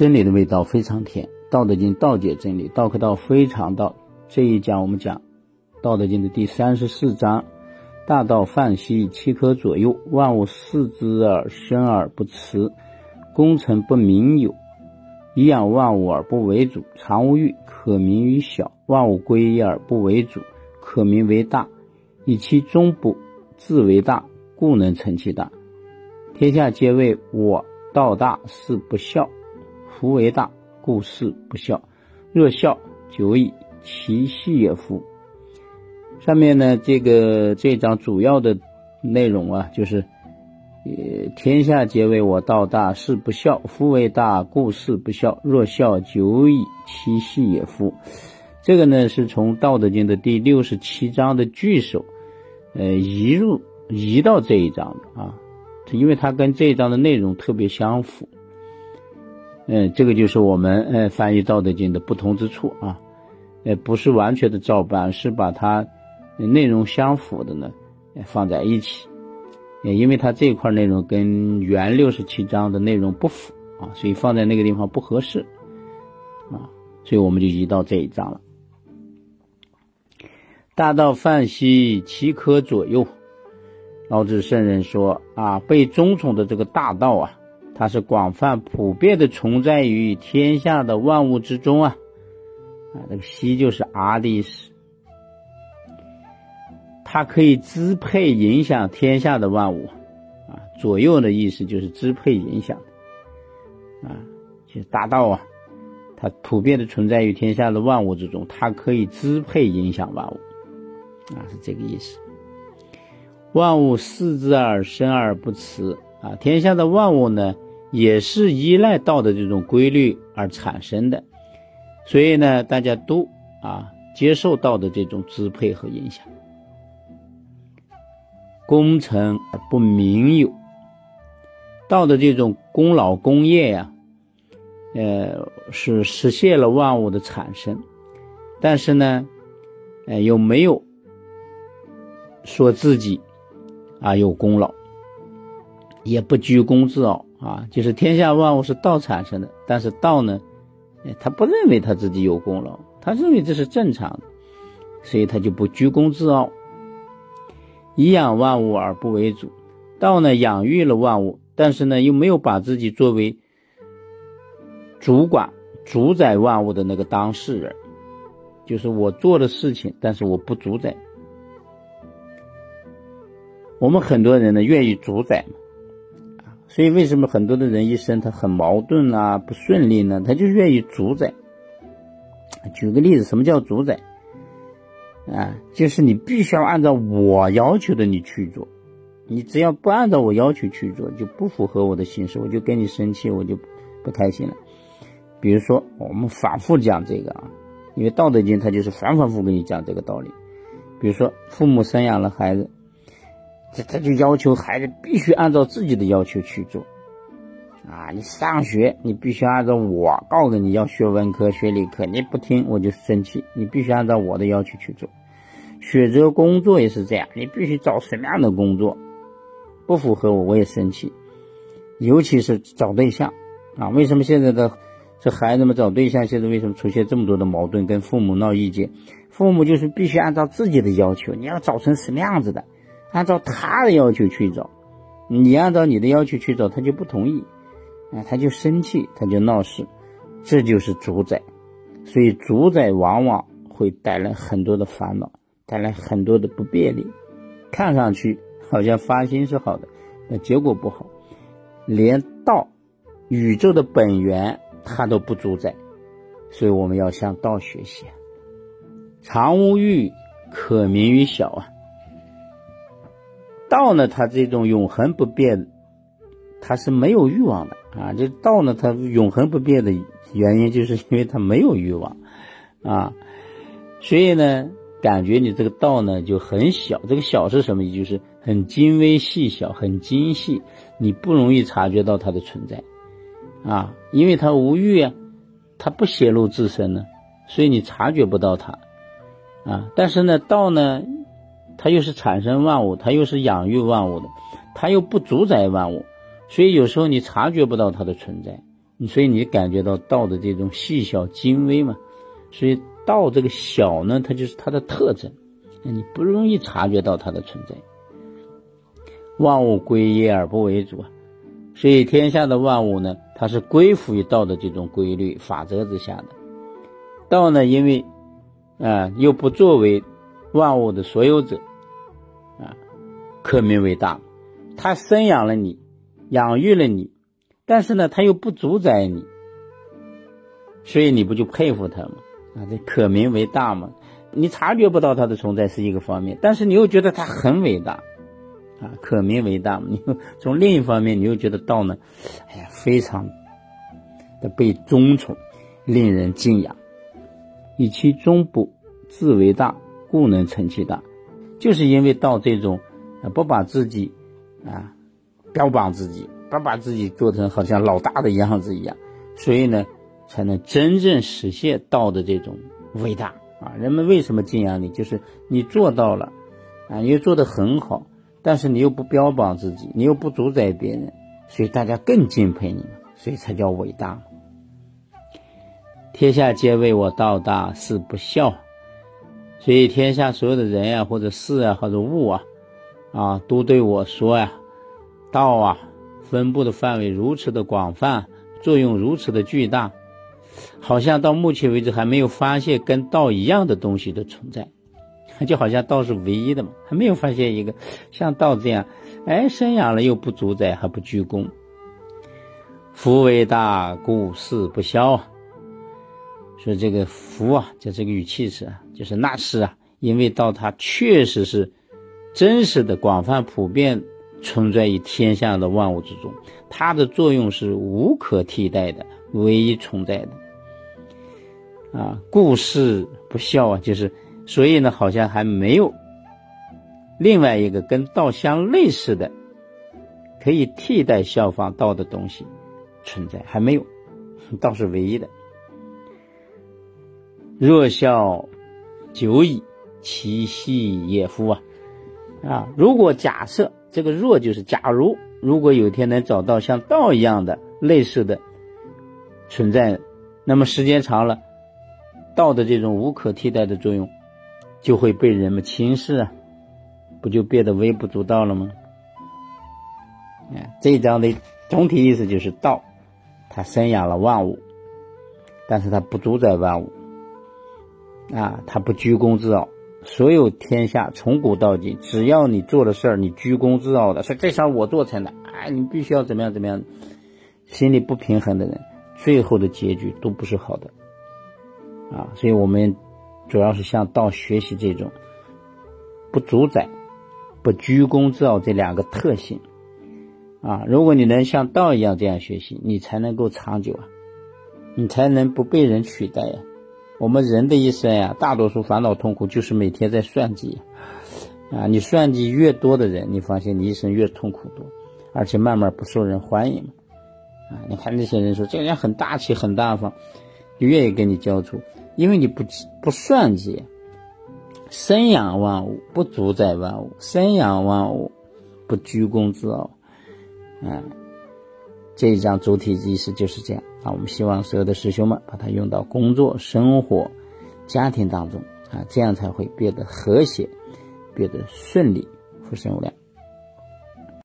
真理的味道非常甜。《道德经》道解真理，道可道非常道。这一讲我们讲《道德经》的第三十四章：大道泛兮，其可左右；万物恃之而生而不辞，功成不名有。以养万物而不为主，常无欲，可名于小；万物归一而不为主，可名为大。以其中不自为大，故能成其大。天下皆谓我道大，是不孝。夫为大，故事不孝。若孝，久矣，其细也夫。上面呢，这个这一章主要的内容啊，就是。呃，天下皆为我道大，事不孝。夫为大，故事不孝。若孝，久矣，其细也夫。这个呢，是从《道德经》的第六十七章的句首，呃，移入移到这一章的啊，因为它跟这一章的内容特别相符。嗯，这个就是我们呃翻译《道德经》的不同之处啊，呃，不是完全的照搬，是把它内容相符的呢放在一起。也因为它这一块内容跟原六十七章的内容不符啊，所以放在那个地方不合适啊，所以我们就移到这一章了。大道泛兮，其可左右。老子圣人说啊，被尊崇的这个大道啊，它是广泛普遍的存在于天下的万物之中啊啊，这个兮就是阿的意思。它可以支配影响天下的万物，啊，左右的意思就是支配影响，啊，就是大道啊，它普遍的存在于天下的万物之中，它可以支配影响万物，啊，是这个意思。万物恃之而生而不辞，啊，天下的万物呢，也是依赖道的这种规律而产生的，所以呢，大家都啊接受道的这种支配和影响。功成而不名有，道的这种功劳功业呀，呃，是实现了万物的产生，但是呢，呃，又没有说自己啊有功劳，也不居功自傲啊，就是天下万物是道产生的，但是道呢，他不认为他自己有功劳，他认为这是正常的，所以他就不居功自傲。以养万物而不为主，道呢养育了万物，但是呢又没有把自己作为主管、主宰万物的那个当事人，就是我做的事情，但是我不主宰。我们很多人呢愿意主宰嘛，所以为什么很多的人一生他很矛盾啊、不顺利呢？他就愿意主宰。举个例子，什么叫主宰？啊，就是你必须要按照我要求的你去做，你只要不按照我要求去做，就不符合我的心事，我就跟你生气，我就不开心了。比如说，我们反复讲这个啊，因为《道德经》它就是反反复复跟你讲这个道理。比如说，父母生养了孩子，他他就要求孩子必须按照自己的要求去做。啊，你上学你必须按照我告诉你要学文科学理科，你不听我就生气，你必须按照我的要求去做。选择工作也是这样，你必须找什么样的工作，不符合我我也生气。尤其是找对象啊，为什么现在的这孩子们找对象，现在为什么出现这么多的矛盾，跟父母闹意见？父母就是必须按照自己的要求，你要找成什么样子的，按照他的要求去找，你按照你的要求去找，他就不同意。啊，他就生气，他就闹事，这就是主宰，所以主宰往往会带来很多的烦恼，带来很多的不便利。看上去好像发心是好的，那结果不好，连道、宇宙的本源他都不主宰，所以我们要向道学习。常无欲，可名于小啊。道呢，它这种永恒不变，它是没有欲望的。啊，这道呢，它永恒不变的原因，就是因为它没有欲望，啊，所以呢，感觉你这个道呢就很小。这个小是什么？就是很精微细小，很精细，你不容易察觉到它的存在，啊，因为它无欲啊，它不显露自身呢，所以你察觉不到它，啊，但是呢，道呢，它又是产生万物，它又是养育万物的，它又不主宰万物。所以有时候你察觉不到它的存在，所以你感觉到道的这种细小精微嘛？所以道这个小呢，它就是它的特征，你不容易察觉到它的存在。万物归一而不为主啊，所以天下的万物呢，它是归附于道的这种规律法则之下的。道呢，因为啊又不作为万物的所有者啊，可名为大。他生养了你，养育了你，但是呢，他又不主宰你，所以你不就佩服他吗？啊，这可名为大嘛？你察觉不到他的存在是一个方面，但是你又觉得他很伟大。啊，可名为大。你又从另一方面，你又觉得道呢，哎呀，非常的被尊崇，令人敬仰。以其中不自为大，故能成其大，就是因为道这种啊，不把自己啊标榜自己，不把自己做成好像老大的样子一样，所以呢，才能真正实现道的这种伟大啊。人们为什么敬仰你？就是你做到了啊，你又做得很好。但是你又不标榜自己，你又不主宰别人，所以大家更敬佩你所以才叫伟大。天下皆为我道大，是不孝。所以天下所有的人呀，或者事啊，或者物啊，啊，都对我说呀，道啊，分布的范围如此的广泛，作用如此的巨大，好像到目前为止还没有发现跟道一样的东西的存在。就好像道是唯一的嘛，还没有发现一个像道这样，哎，生养了又不主宰，还不居功。福为大，故事不消啊。说这个福啊，就这个语气词啊，就是那是啊，因为道它确实是真实的、广泛、普遍存在于天下的万物之中，它的作用是无可替代的、唯一存在的。啊，故事不孝啊，就是。所以呢，好像还没有另外一个跟道相类似的，可以替代效仿道的东西存在，还没有，道是唯一的。若效久矣，其细也夫啊！啊，如果假设这个若就是假如，如果有一天能找到像道一样的类似的存在，那么时间长了，道的这种无可替代的作用。就会被人们轻视啊，不就变得微不足道了吗？哎，这一章的总体意思就是道，它生养了万物，但是它不主宰万物，啊，他不居功自傲。所有天下从古到今，只要你做的事儿，你居功自傲的，说这事儿我做成的，哎，你必须要怎么样怎么样，心里不平衡的人，最后的结局都不是好的，啊，所以我们。主要是向道学习这种不主宰、不居功自傲这两个特性啊！如果你能像道一样这样学习，你才能够长久啊，你才能不被人取代呀。我们人的一生呀，大多数烦恼痛苦就是每天在算计啊！你算计越多的人，你发现你一生越痛苦多，而且慢慢不受人欢迎啊！你看那些人说这个人很大气、很大方，就愿意跟你交处。因为你不不算计，生养万物不主宰万物，生养万物不居功自傲，啊，这一章主体意思就是这样啊。我们希望所有的师兄们把它用到工作、生活、家庭当中啊，这样才会变得和谐，变得顺利，福生无量。